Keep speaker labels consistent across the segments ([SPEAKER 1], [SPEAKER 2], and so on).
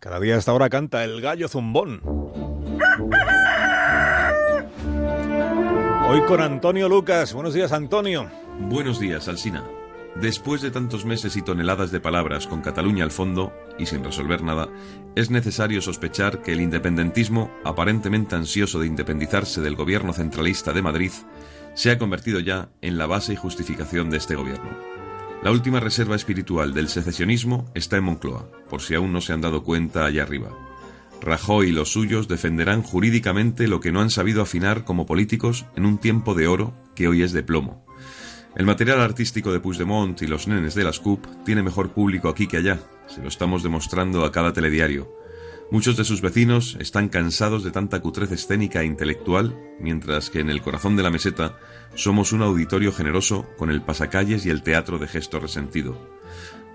[SPEAKER 1] Cada día a esta hora canta el gallo zumbón. Hoy con Antonio Lucas. Buenos días, Antonio.
[SPEAKER 2] Buenos días, Alsina. Después de tantos meses y toneladas de palabras con Cataluña al fondo y sin resolver nada, es necesario sospechar que el independentismo, aparentemente ansioso de independizarse del gobierno centralista de Madrid, se ha convertido ya en la base y justificación de este gobierno. La última reserva espiritual del secesionismo está en Moncloa, por si aún no se han dado cuenta allá arriba. Rajoy y los suyos defenderán jurídicamente lo que no han sabido afinar como políticos en un tiempo de oro que hoy es de plomo. El material artístico de Puigdemont y los nenes de las CUP tiene mejor público aquí que allá, se lo estamos demostrando a cada telediario. Muchos de sus vecinos están cansados de tanta cutrez escénica e intelectual, mientras que en el corazón de la meseta somos un auditorio generoso con el pasacalles y el teatro de gesto resentido.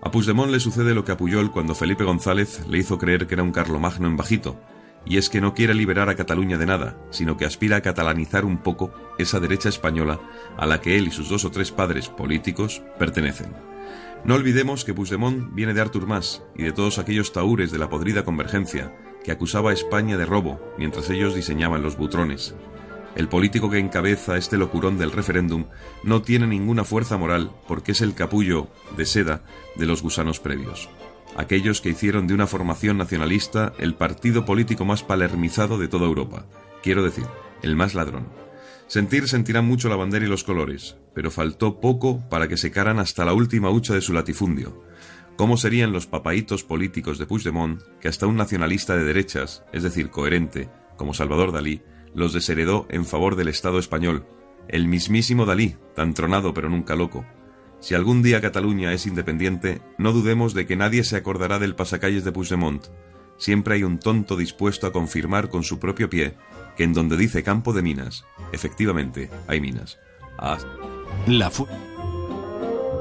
[SPEAKER 2] A Puigdemont le sucede lo que a Puyol cuando Felipe González le hizo creer que era un Carlomagno en bajito, y es que no quiere liberar a Cataluña de nada, sino que aspira a catalanizar un poco esa derecha española a la que él y sus dos o tres padres políticos pertenecen. No olvidemos que Puigdemont viene de Artur Mas y de todos aquellos taúres de la podrida convergencia que acusaba a España de robo mientras ellos diseñaban los butrones. El político que encabeza este locurón del referéndum no tiene ninguna fuerza moral porque es el capullo de seda de los gusanos previos. Aquellos que hicieron de una formación nacionalista el partido político más palermizado de toda Europa. Quiero decir, el más ladrón. Sentir sentirán mucho la bandera y los colores, pero faltó poco para que secaran hasta la última hucha de su latifundio. ¿Cómo serían los papaitos políticos de Puigdemont que hasta un nacionalista de derechas, es decir, coherente, como Salvador Dalí, los desheredó en favor del Estado español. El mismísimo Dalí, tan tronado pero nunca loco. Si algún día Cataluña es independiente, no dudemos de que nadie se acordará del pasacalles de Puigdemont. Siempre hay un tonto dispuesto a confirmar con su propio pie que en donde dice campo de minas, efectivamente hay minas.
[SPEAKER 3] La